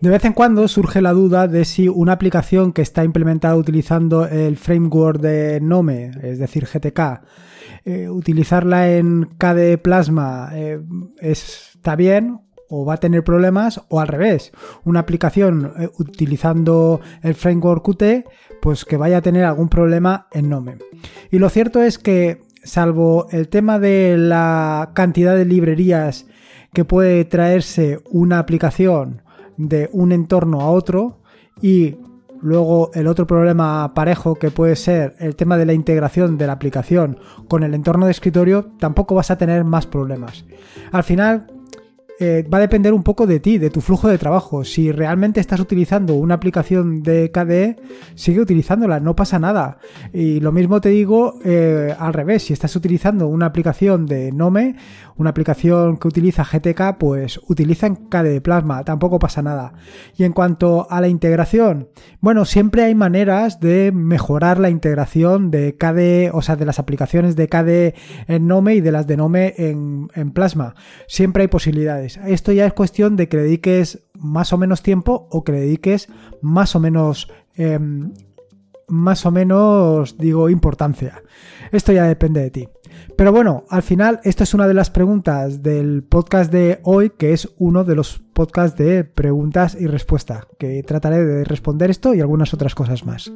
De vez en cuando surge la duda de si una aplicación que está implementada utilizando el framework de Nome, es decir, GTK, eh, utilizarla en KDE Plasma eh, está bien o va a tener problemas o al revés, una aplicación eh, utilizando el framework Qt, pues que vaya a tener algún problema en Nome. Y lo cierto es que salvo el tema de la cantidad de librerías que puede traerse una aplicación de un entorno a otro y luego el otro problema parejo que puede ser el tema de la integración de la aplicación con el entorno de escritorio, tampoco vas a tener más problemas. Al final, eh, va a depender un poco de ti, de tu flujo de trabajo. Si realmente estás utilizando una aplicación de KDE, sigue utilizándola, no pasa nada. Y lo mismo te digo eh, al revés, si estás utilizando una aplicación de Nome, una aplicación que utiliza GTK, pues utiliza en KDE Plasma, tampoco pasa nada. Y en cuanto a la integración, bueno, siempre hay maneras de mejorar la integración de KDE, o sea, de las aplicaciones de KDE en Nome y de las de Nome en, en Plasma. Siempre hay posibilidades. Esto ya es cuestión de que le dediques más o menos tiempo o que le dediques más o menos, em, más o menos, digo, importancia. Esto ya depende de ti. Pero bueno, al final, esto es una de las preguntas del podcast de hoy, que es uno de los podcasts de preguntas y respuestas, que trataré de responder esto y algunas otras cosas más.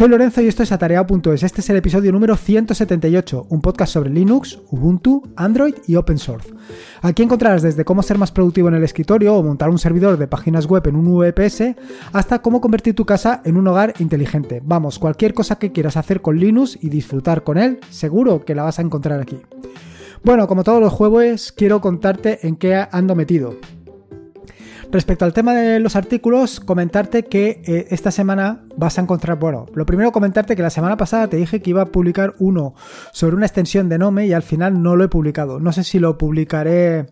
Soy Lorenzo y esto es Atareado.es. Este es el episodio número 178, un podcast sobre Linux, Ubuntu, Android y Open Source. Aquí encontrarás desde cómo ser más productivo en el escritorio o montar un servidor de páginas web en un VPS hasta cómo convertir tu casa en un hogar inteligente. Vamos, cualquier cosa que quieras hacer con Linux y disfrutar con él, seguro que la vas a encontrar aquí. Bueno, como todos los jueves, quiero contarte en qué ando metido. Respecto al tema de los artículos, comentarte que eh, esta semana vas a encontrar, bueno, lo primero comentarte que la semana pasada te dije que iba a publicar uno sobre una extensión de Nome y al final no lo he publicado. No sé si lo publicaré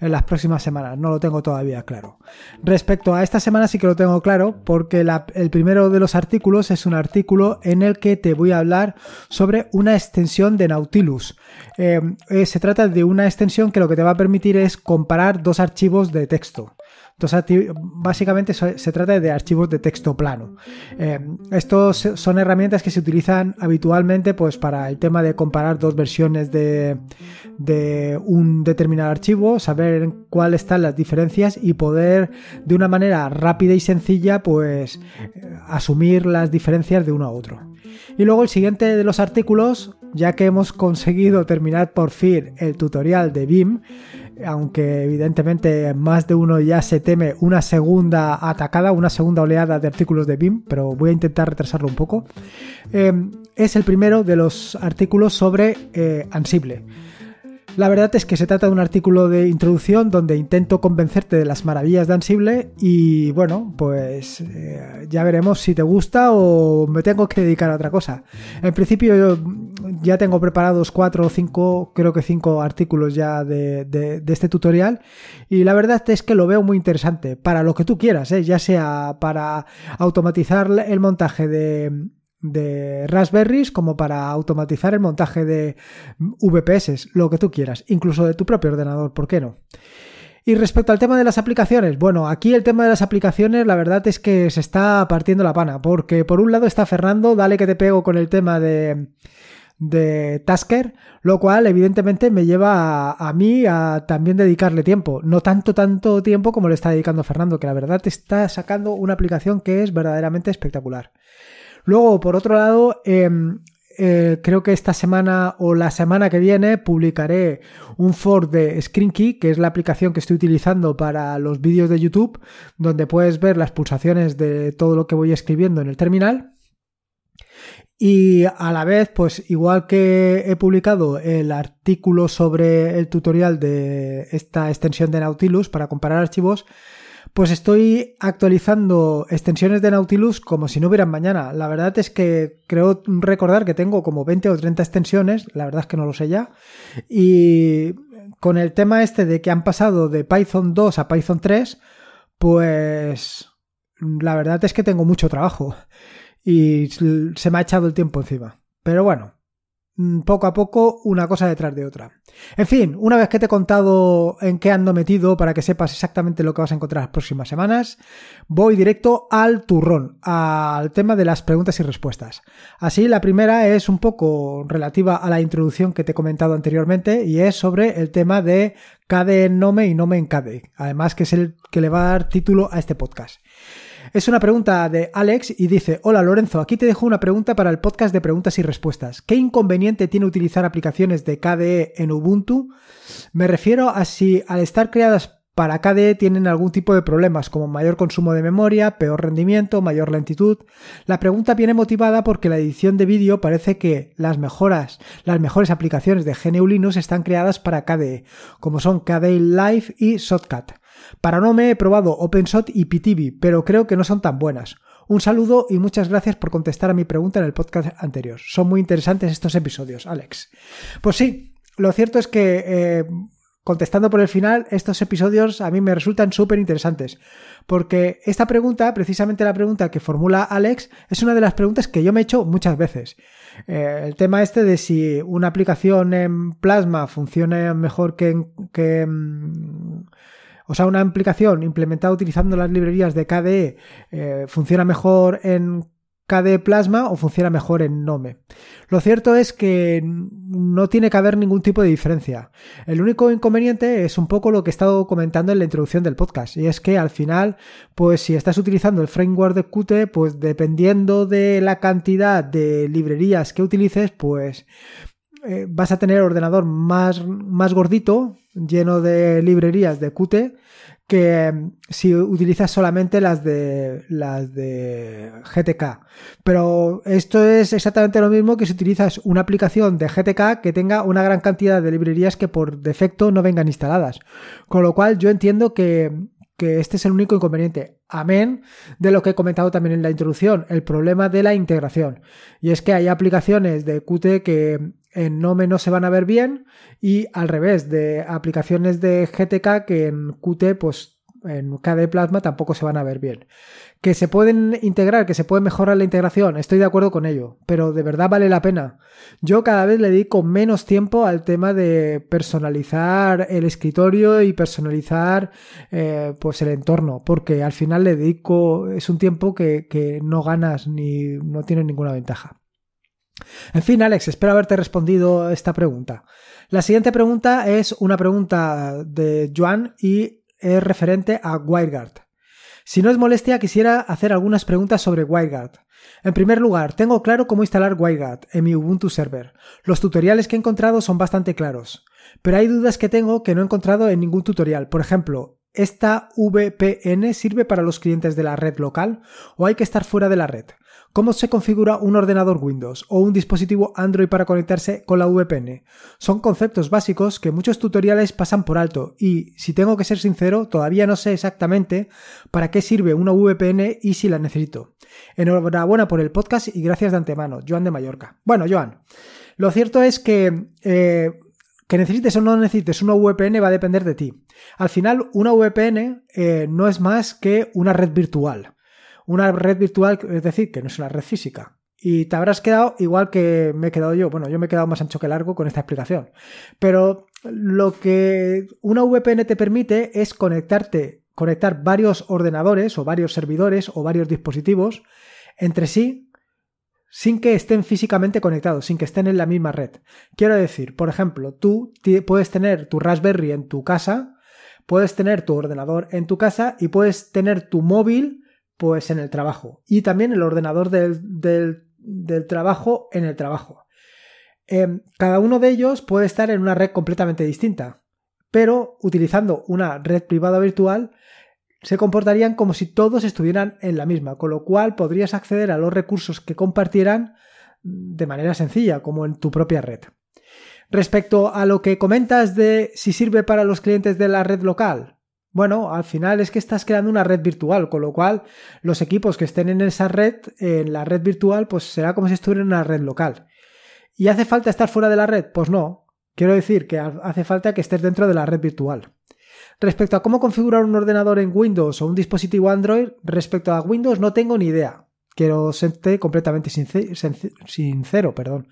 en las próximas semanas, no lo tengo todavía claro. Respecto a esta semana sí que lo tengo claro porque el primero de los artículos es un artículo en el que te voy a hablar sobre una extensión de Nautilus. Eh, eh, se trata de una extensión que lo que te va a permitir es comparar dos archivos de texto. Entonces, básicamente se trata de archivos de texto plano. Eh, estos son herramientas que se utilizan habitualmente pues, para el tema de comparar dos versiones de, un determinado archivo, saber cuáles están las diferencias y poder de una manera rápida y sencilla pues, asumir las diferencias de uno a otro. Y luego el siguiente de los artículos, ya que hemos conseguido terminar por fin el tutorial de BIM, aunque evidentemente más de uno ya se teme una segunda atacada, una segunda oleada de artículos de BIM, pero voy a intentar retrasarlo un poco. Eh, es el primero de los artículos sobre eh, Ansible. La verdad es que se trata de un artículo de introducción donde intento convencerte de las maravillas de Ansible y bueno, pues eh, ya veremos si te gusta o me tengo que dedicar a otra cosa. En principio yo ya tengo preparados cuatro o cinco, creo que cinco artículos ya de, este tutorial y la verdad es que lo veo muy interesante para lo que tú quieras, ¿eh? ya sea para automatizar el montaje de de Raspberries como para automatizar el montaje de VPS, lo que tú quieras, incluso de tu propio ordenador, ¿por qué no? Y respecto al tema de las aplicaciones, bueno, aquí el tema de las aplicaciones la verdad es que se está partiendo la pana, porque por un lado está Fernando, dale que te pego con el tema de, de Tasker, lo cual evidentemente me lleva a, mí a también dedicarle tiempo, no tanto tanto tiempo como le está dedicando Fernando, que la verdad está sacando una aplicación que es verdaderamente espectacular. Luego, por otro lado, em, eh, creo que esta semana o la semana que viene publicaré un for de ScreenKey, que es la aplicación que estoy utilizando para los vídeos de YouTube, donde puedes ver las pulsaciones de todo lo que voy escribiendo en el terminal. Y a la vez, pues igual que he publicado el artículo sobre el tutorial de esta extensión de Nautilus para comparar archivos, pues estoy actualizando extensiones de Nautilus como si no hubieran mañana. La verdad es que creo recordar que tengo como 20 o 30 extensiones, la verdad es que no lo sé ya. Y con el tema este de que han pasado de Python 2 a Python 3, pues la verdad es que tengo mucho trabajo. Y se me ha echado el tiempo encima. Pero bueno, Mm, poco a poco una cosa detrás de otra. En fin, una vez que te he contado en qué ando metido para que sepas exactamente lo que vas a encontrar las próximas semanas, voy directo al turrón, al tema de las preguntas y respuestas. Así, la primera es un poco relativa a la introducción que te he comentado anteriormente y es sobre el tema de KDE en Nome y Nome en KDE, además que es el que le va a dar título a este podcast. Es una pregunta de Alex y dice, hola Lorenzo, aquí te dejo una pregunta para el podcast de preguntas y respuestas. ¿Qué inconveniente tiene utilizar aplicaciones de KDE en Ubuntu? Me refiero a si al estar creadas para KDE tienen algún tipo de problemas como mayor consumo de memoria, peor rendimiento, mayor lentitud. La pregunta viene motivada porque la edición de vídeo parece que las mejoras, las mejores aplicaciones de GNU Linux están creadas para KDE, como son KDE Live y Shotcut. Para no me he probado OpenShot y PTV, pero creo que no son tan buenas. Un saludo y muchas gracias por contestar a mi pregunta en el podcast anterior. Son muy interesantes estos episodios, Alex. Pues sí, lo cierto es que, eh, contestando por el final, estos episodios a mí me resultan súper interesantes. Porque esta pregunta, precisamente la pregunta que formula Alex, es una de las preguntas que yo me he hecho muchas veces. Eh, el tema este de si una aplicación en Plasma funciona mejor que en, que, o sea, una aplicación implementada utilizando las librerías de KDE eh, funciona mejor en KDE Plasma o funciona mejor en Nome. Lo cierto es que no tiene que haber ningún tipo de diferencia. El único inconveniente es un poco lo que he estado comentando en la introducción del podcast, y es que al final, pues si estás utilizando el framework de Qt, pues dependiendo de la cantidad de librerías que utilices, pues eh, vas a tener ordenador más, más gordito, lleno de librerías de Qt, que mm, si utilizas solamente las de las de GTK. Pero esto es exactamente lo mismo que si utilizas una aplicación de GTK que tenga una gran cantidad de librerías que por defecto no vengan instaladas. Con lo cual yo entiendo que, que este es el único inconveniente. Amén de lo que he comentado también en la introducción, el problema de la integración. Y es que hay aplicaciones de Qt que en Nome no se van a ver bien y al revés, de aplicaciones de GTK que en Qt, pues en KDE Plasma tampoco se van a ver bien. Que se pueden integrar, que se puede mejorar la integración, estoy de acuerdo con ello, pero de verdad vale la pena. Yo cada vez le dedico menos tiempo al tema de personalizar el escritorio y personalizar eh, pues el entorno, porque al final le dedico, es un tiempo que, que no ganas ni no tienes ninguna ventaja. En fin, Alex, espero haberte respondido esta pregunta. La siguiente pregunta es una pregunta de Joan y es referente a WireGuard. Si no es molestia, quisiera hacer algunas preguntas sobre WireGuard. En primer lugar, tengo claro cómo instalar WireGuard en mi Ubuntu server. Los tutoriales que he encontrado son bastante claros, pero hay dudas que tengo que no he encontrado en ningún tutorial. Por ejemplo, ¿esta VPN sirve para los clientes de la red local o hay que estar fuera de la red? ¿Cómo se configura un ordenador Windows o un dispositivo Android para conectarse con la VPN? Son conceptos básicos que muchos tutoriales pasan por alto y, si tengo que ser sincero, todavía no sé exactamente para qué sirve una VPN y si la necesito. Enhorabuena por el podcast y gracias de antemano, Joan de Mallorca. Bueno, Joan, lo cierto es que eh, que necesites o no necesites una VPN va a depender de ti. Al final, una VPN eh, no es más que una red virtual una red virtual, es decir, que no es una red física. Y te habrás quedado igual que me he quedado yo. Bueno, yo me he quedado más ancho que largo con esta explicación. Pero lo que una VPN te permite es conectarte, conectar varios ordenadores o varios servidores o varios dispositivos entre sí sin que estén físicamente conectados, sin que estén en la misma red. Quiero decir, por ejemplo, tú puedes tener tu Raspberry en tu casa, puedes tener tu ordenador en tu casa y puedes tener tu móvil pues en el trabajo. Y también el ordenador del, trabajo en el trabajo. Em, cada uno de ellos puede estar en una red completamente distinta, pero utilizando una red privada virtual se comportarían como si todos estuvieran en la misma, con lo cual podrías acceder a los recursos que compartieran de manera sencilla, como en tu propia red. Respecto a lo que comentas de si sirve para los clientes de la red local, bueno, al final es que estás creando una red virtual, con lo cual los equipos que estén en esa red, en la red virtual, pues será como si estuvieran en una red local. ¿Y hace falta estar fuera de la red? Pues no. Quiero decir que hace falta que estés dentro de la red virtual. Respecto a cómo configurar un ordenador en Windows o un dispositivo Android, respecto a Windows no tengo ni idea. Quiero serte completamente sincero, perdón.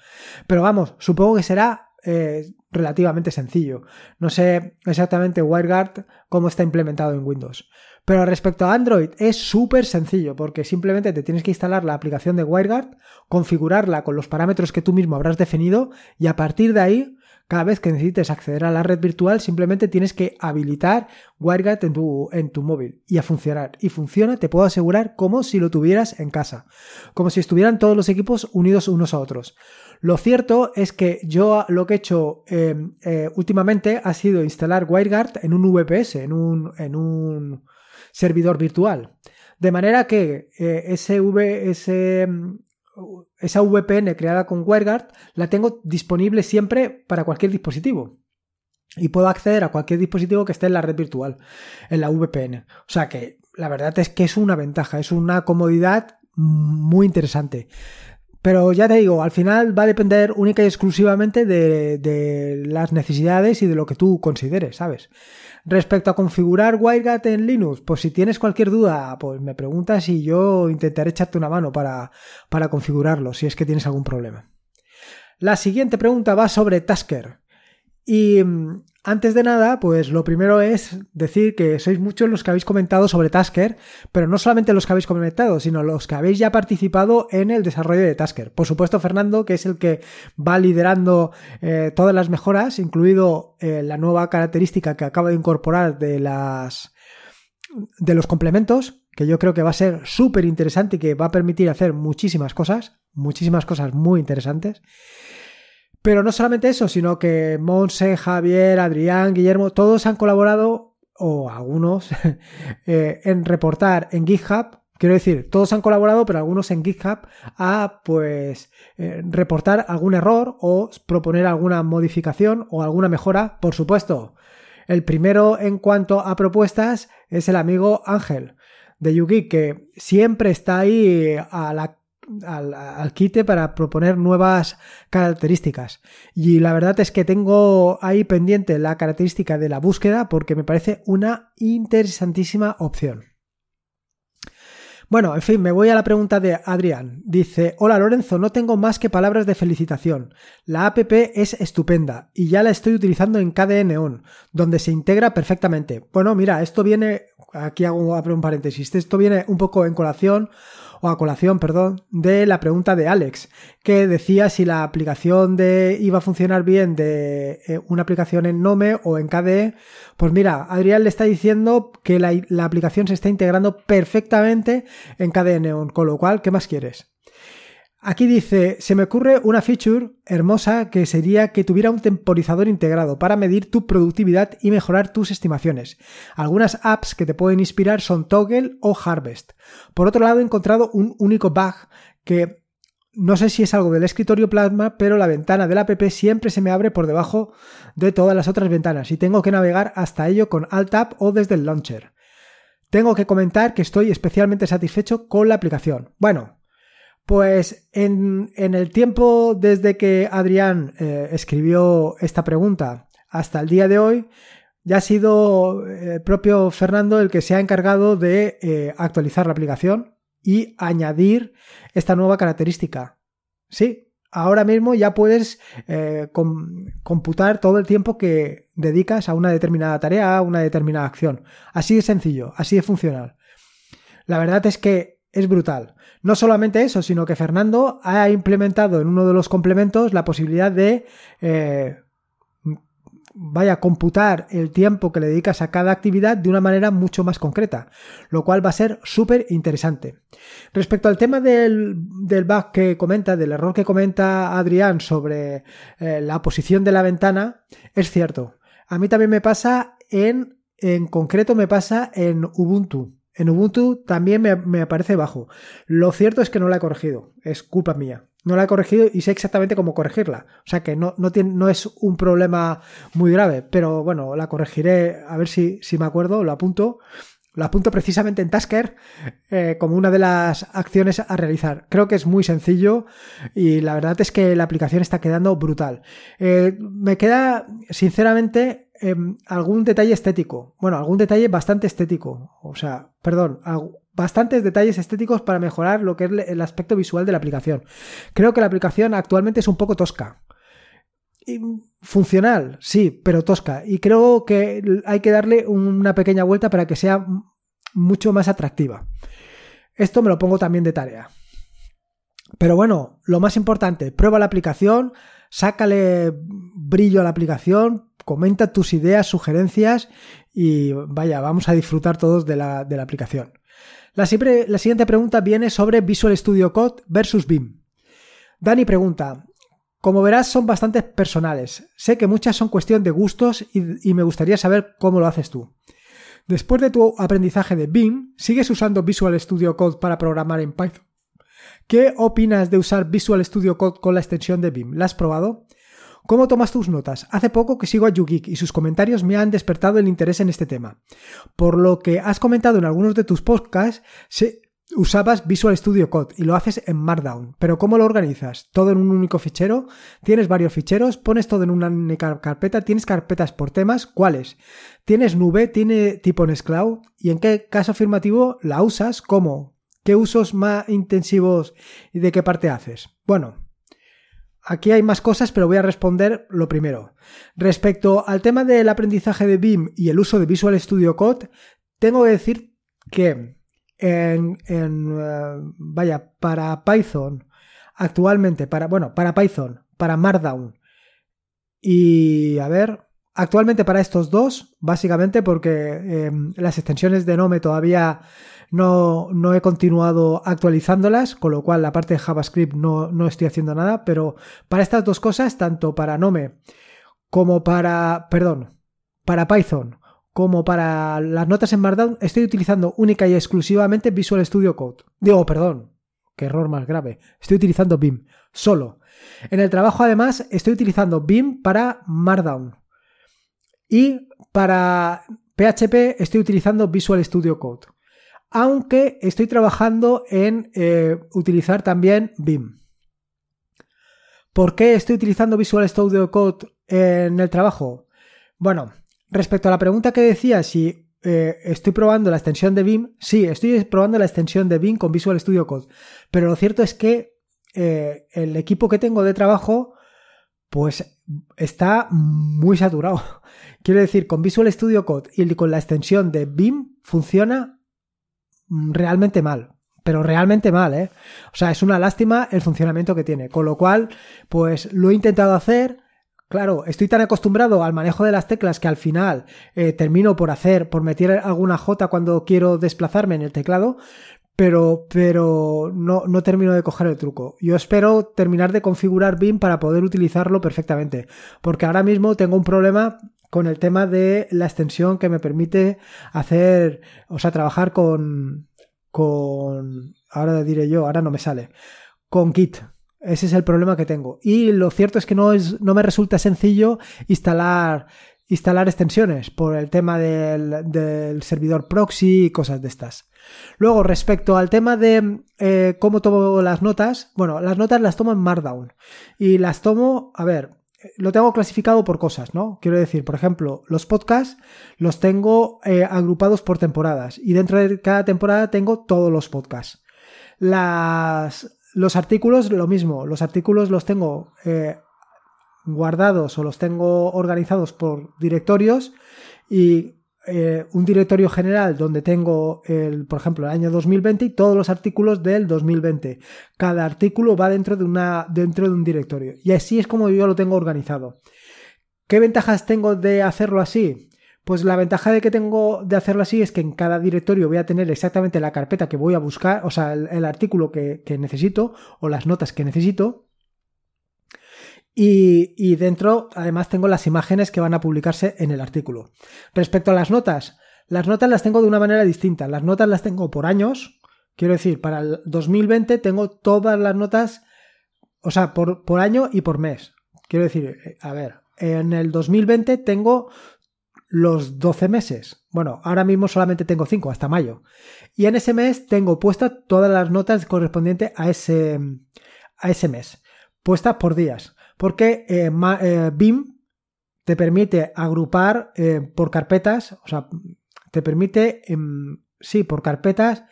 Pero vamos, supongo que será eh, relativamente sencillo. No sé exactamente WireGuard cómo está implementado en Windows. Pero respecto a Android es súper sencillo porque simplemente te tienes que instalar la aplicación de WireGuard, configurarla con los parámetros que tú mismo habrás definido y a partir de ahí cada vez que necesites acceder a la red virtual, simplemente tienes que habilitar WireGuard en tu, móvil y a funcionar. Y funciona, te puedo asegurar, como si lo tuvieras en casa. Como si estuvieran todos los equipos unidos unos a otros. Lo cierto es que yo lo que he hecho em, eh, últimamente ha sido instalar WireGuard en un VPS, en un, en un servidor virtual. De manera que eh, ese, v, ese, esa VPN creada con WireGuard la tengo disponible siempre para cualquier dispositivo. Y puedo acceder a cualquier dispositivo que esté en la red virtual, en la VPN. O sea que la verdad es que es una ventaja, es una comodidad muy interesante. Pero ya te digo, al final va a depender única y exclusivamente de, de las necesidades y de lo que tú consideres, ¿sabes? Respecto a configurar WireGuard en Linux, pues si tienes cualquier duda, pues me preguntas y yo intentaré echarte una mano para, para configurarlo, si es que tienes algún problema. La siguiente pregunta va sobre Tasker. Y mm, antes de nada, pues lo primero es decir que sois muchos los que habéis comentado sobre Tasker, pero no solamente los que habéis comentado, sino los que habéis ya participado en el desarrollo de Tasker. Por supuesto, Fernando, que es el que va liderando eh, todas las mejoras, incluido eh, la nueva característica que acaba de incorporar de las de los complementos, que yo creo que va a ser súper interesante y que va a permitir hacer muchísimas cosas, muchísimas cosas muy interesantes. Pero no solamente eso, sino que Monse, Javier, Adrián, Guillermo, todos han colaborado, o algunos, eh, en reportar en GitHub. Quiero decir, todos han colaborado, pero algunos en GitHub a pues eh, reportar algún error o proponer alguna modificación o alguna mejora, por supuesto. El primero en cuanto a propuestas es el amigo Ángel de Yugi, que siempre está ahí a la al, quite para proponer nuevas características. Y la verdad es que tengo ahí pendiente la característica de la búsqueda porque me parece una interesantísima opción. Bueno, en fin, me voy a la pregunta de Adrián. Dice, hola Lorenzo, no tengo más que palabras de felicitación. La app es estupenda y ya la estoy utilizando en KDE On, donde se integra perfectamente. Bueno, mira, esto viene, aquí hago un paréntesis, esto viene un poco en colación o a colación, perdón, de la pregunta de Alex, que decía si la aplicación de iba a funcionar bien de eh, una aplicación en Nome o en KDE. Pues mira, Adrián le está diciendo que la, la aplicación se está integrando perfectamente en KDE Neon, con lo cual, ¿qué más quieres? Aquí dice, se me ocurre una feature hermosa que sería que tuviera un temporizador integrado para medir tu productividad y mejorar tus estimaciones. Algunas apps que te pueden inspirar son Toggle o Harvest. Por otro lado, he encontrado un único bug que no sé si es algo del escritorio Plasma, pero la ventana del app siempre se me abre por debajo de todas las otras ventanas y tengo que navegar hasta ello con Alt Tab o desde el launcher. Tengo que comentar que estoy especialmente satisfecho con la aplicación. Bueno, pues en, el tiempo desde que Adrián eh, escribió esta pregunta hasta el día de hoy, ya ha sido el propio Fernando el que se ha encargado de eh, actualizar la aplicación y añadir esta nueva característica. Sí, ahora mismo ya puedes eh, computar todo el tiempo que dedicas a una determinada tarea, a una determinada acción. Así de sencillo, así de funcional. La verdad es que es brutal. No solamente eso, sino que Fernando ha implementado en uno de los complementos la posibilidad de eh, vaya computar el tiempo que le dedicas a cada actividad de una manera mucho más concreta, lo cual va a ser súper interesante. Respecto al tema del, del, bug que comenta, del error que comenta Adrián sobre eh, la posición de la ventana, es cierto. A mí también me pasa en, en concreto me pasa en Ubuntu. En Ubuntu también me, aparece bajo. Lo cierto es que no la he corregido. Es culpa mía. No la he corregido y sé exactamente cómo corregirla. O sea que no, no, es un problema muy grave. Pero bueno, la corregiré a ver si, si me acuerdo, lo apunto. Lo apunto precisamente en Tasker eh, como una de las acciones a realizar. Creo que es muy sencillo y la verdad es que la aplicación está quedando brutal. Eh, me queda, sinceramente, Em, algún detalle estético. Bueno, algún detalle bastante estético. O sea, perdón, bastantes detalles estéticos para mejorar lo que es el aspecto visual de la aplicación. Creo que la aplicación actualmente es un poco tosca. Funcional, sí, pero tosca. Y creo que hay que darle una pequeña vuelta para que sea mucho más atractiva. Esto me lo pongo también de tarea. Pero bueno, lo más importante, prueba la aplicación, sácale brillo a la aplicación, comenta tus ideas, sugerencias y vaya, vamos a disfrutar todos de la, aplicación. La, la siguiente pregunta viene sobre Visual Studio Code versus BIM. Dani pregunta, como verás son bastante personales. Sé que muchas son cuestión de gustos y, me gustaría saber cómo lo haces tú. Después de tu aprendizaje de BIM, ¿sigues usando Visual Studio Code para programar en Python? ¿Qué opinas de usar Visual Studio Code con la extensión de BIM? ¿La has probado? ¿Cómo tomas tus notas? Hace poco que sigo a YouGeek y sus comentarios me han despertado el interés en este tema. Por lo que has comentado en algunos de tus podcasts, usabas Visual Studio Code y lo haces en Markdown. Pero ¿cómo lo organizas? ¿Todo en un único fichero? ¿Tienes varios ficheros? ¿Pones todo en una carpeta? ¿Tienes carpetas por temas? ¿Cuáles? ¿Tienes nube? ¿Tiene tipo Nextcloud? ¿Y en qué caso afirmativo la usas? ¿Cómo? ¿Qué usos más intensivos y de qué parte haces? Bueno, Aquí hay más cosas, pero voy a responder lo primero. Respecto al tema del aprendizaje de BIM y el uso de Visual Studio Code, tengo que decir que en, eh, vaya, para Python, actualmente, para, bueno, para Python, para Markdown. Y, a ver, actualmente para estos dos, básicamente porque em, las extensiones de Nome todavía no, no, he continuado actualizándolas, con lo cual la parte de JavaScript no, no estoy haciendo nada, pero para estas dos cosas, tanto para Nome como para, perdón, para Python, como para las notas en Markdown, estoy utilizando única y exclusivamente Visual Studio Code. Digo, perdón, qué error más grave. Estoy utilizando BIM, solo. En el trabajo, además, estoy utilizando BIM para Markdown. Y para PHP estoy utilizando Visual Studio Code aunque estoy trabajando en eh, utilizar también BIM. ¿Por qué estoy utilizando Visual Studio Code en el trabajo? Bueno, respecto a la pregunta que decía si eh, estoy probando la extensión de BIM, sí, estoy probando la extensión de BIM con Visual Studio Code, pero lo cierto es que eh, el equipo que tengo de trabajo pues está muy saturado. Quiero decir, con Visual Studio Code y con la extensión de BIM funciona Mm, realmente mal. Pero realmente mal, ¿eh? O sea, es una lástima el funcionamiento que tiene. Con lo cual, pues lo he intentado hacer. Claro, estoy tan acostumbrado al manejo de las teclas que al final eh, termino por hacer, por meter alguna J cuando quiero desplazarme en el teclado, pero, pero no, no, termino de coger el truco. Yo espero terminar de configurar BIM para poder utilizarlo perfectamente, porque ahora mismo tengo un problema con el tema de la extensión que me permite hacer, o sea, trabajar con, con, ahora diré yo, ahora no me sale, con Git. Ese es el problema que tengo. Y lo cierto es que no, es, no me resulta sencillo instalar, instalar extensiones por el tema del, del servidor proxy y cosas de estas. Luego, respecto al tema de eh, cómo tomo las notas, bueno, las notas las tomo en Markdown. Y las tomo, a ver, lo tengo clasificado por cosas, ¿no? Quiero decir, por ejemplo, los podcasts los tengo eh, agrupados por temporadas y dentro de cada temporada tengo todos los podcasts. Las, los artículos, lo mismo, los artículos los tengo eh, guardados o los tengo organizados por directorios y eh, un directorio general donde tengo, el, por ejemplo, el año 2020 y todos los artículos del 2020. Cada artículo va dentro de, una, dentro de un directorio. Y así es como yo lo tengo organizado. ¿Qué ventajas tengo de hacerlo así? Pues la ventaja de que tengo de hacerlo así es que en cada directorio voy a tener exactamente la carpeta que voy a buscar, o sea, el, artículo que, necesito o las notas que necesito. Y, dentro, además, tengo las imágenes que van a publicarse en el artículo. Respecto a las notas, las notas las tengo de una manera distinta. Las notas las tengo por años. Quiero decir, para el 2020 tengo todas las notas, o sea, por, por año y por mes. Quiero decir, eh, a ver, en el 2020 tengo los 12 meses. Bueno, ahora mismo solamente tengo 5 hasta mayo. Y en ese mes tengo puestas todas las notas correspondientes a ese, a ese mes, puestas por días porque eh, eh, BIM te permite agrupar eh, por carpetas, o sea, te permite, em, sí, por carpetas,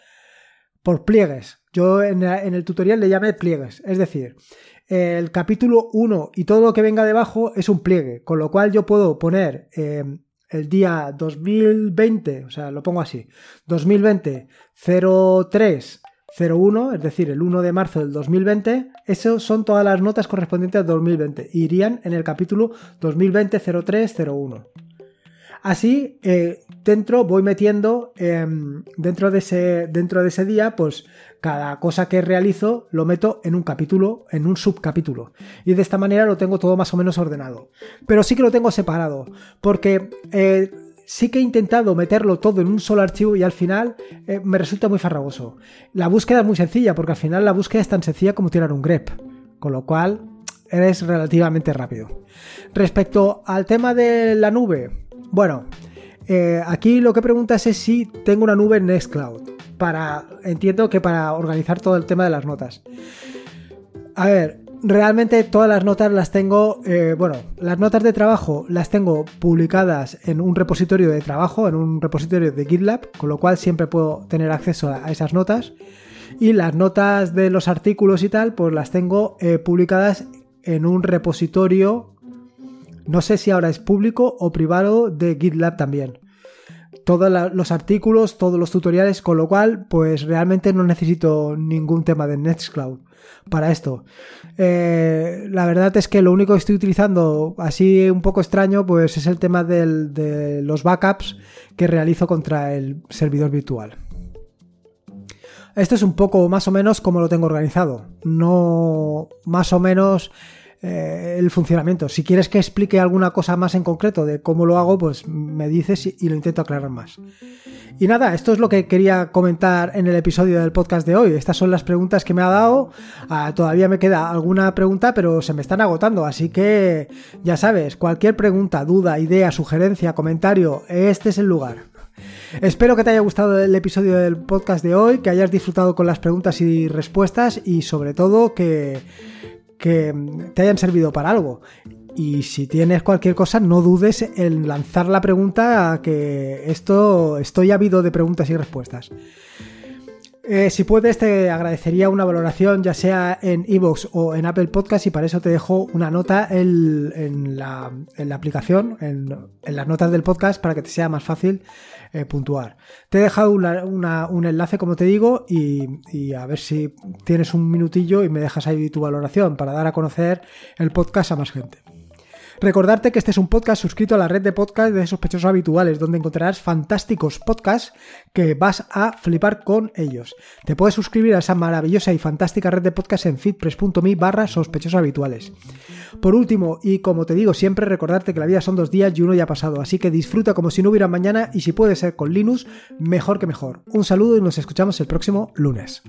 por pliegues. Yo en, el tutorial le llamé pliegues, es decir, el capítulo 1 y todo lo que venga debajo es un pliegue, con lo cual yo puedo poner eh, el día 2020, o sea, lo pongo así, 2020 03 01, es decir, el 1 de marzo del 2020, eso son todas las notas correspondientes al 2020. Irían en el capítulo 2020-03-01. Así, eh, dentro voy metiendo, em, dentro, de ese, dentro de ese día, pues cada cosa que realizo lo meto en un capítulo, en un subcapítulo. Y de esta manera lo tengo todo más o menos ordenado. Pero sí que lo tengo separado, porque eh, sí que he intentado meterlo todo en un solo archivo y al final eh, me resulta muy farragoso. La búsqueda es muy sencilla, porque al final la búsqueda es tan sencilla como tirar un grep, con lo cual eres relativamente rápido. Respecto al tema de la nube, bueno, eh, aquí lo que preguntas es si tengo una nube en Nextcloud. Para, entiendo que para organizar todo el tema de las notas. A ver, realmente todas las notas las tengo, eh, bueno, las notas de trabajo las tengo publicadas en un repositorio de trabajo, en un repositorio de GitLab, con lo cual siempre puedo tener acceso a esas notas. Y las notas de los artículos y tal, pues las tengo eh, publicadas en un repositorio no sé si ahora es público o privado de GitLab también. Todos los artículos, todos los tutoriales, con lo cual, pues realmente no necesito ningún tema de Nextcloud para esto. Eh, la verdad es que lo único que estoy utilizando, así un poco extraño, pues es el tema de los backups que realizo contra el servidor virtual. Esto es un poco más o menos como lo tengo organizado. No más o menos eh, el funcionamiento. Si quieres que explique alguna cosa más en concreto de cómo lo hago, pues me dices y, lo intento aclarar más. Y nada, esto es lo que quería comentar en el episodio del podcast de hoy. Estas son las preguntas que me ha dado. Ah, todavía me queda alguna pregunta, pero se me están agotando. Así que ya sabes, cualquier pregunta, duda, idea, sugerencia, comentario, este es el lugar. Espero que te haya gustado el episodio del podcast de hoy, que hayas disfrutado con las preguntas y respuestas y sobre todo que que te hayan servido para algo. Y si tienes cualquier cosa, no dudes en lanzar la pregunta, que esto estoy ávido de preguntas y respuestas. Eh, si puedes, te agradecería una valoración, ya sea en iVoox o en Apple Podcast, y para eso te dejo una nota en, la, aplicación, en, en, las notas del podcast, para que te sea más fácil eh, puntuar. Te he dejado un enlace, como te digo, y, a ver si tienes un minutillo y me dejas ahí tu valoración para dar a conocer el podcast a más gente. Recordarte que este es un podcast suscrito a la red de podcast de sospechosos habituales, donde encontrarás fantásticos podcasts que vas a flipar con ellos. Te puedes suscribir a esa maravillosa y fantástica red de podcast en fitpress.me barra sospechosos habituales. Por último, y como te digo siempre, recordarte que la vida son dos días y uno ya ha pasado, así que disfruta como si no hubiera mañana y si puede ser con Linux, mejor que mejor. Un saludo y nos escuchamos el próximo lunes.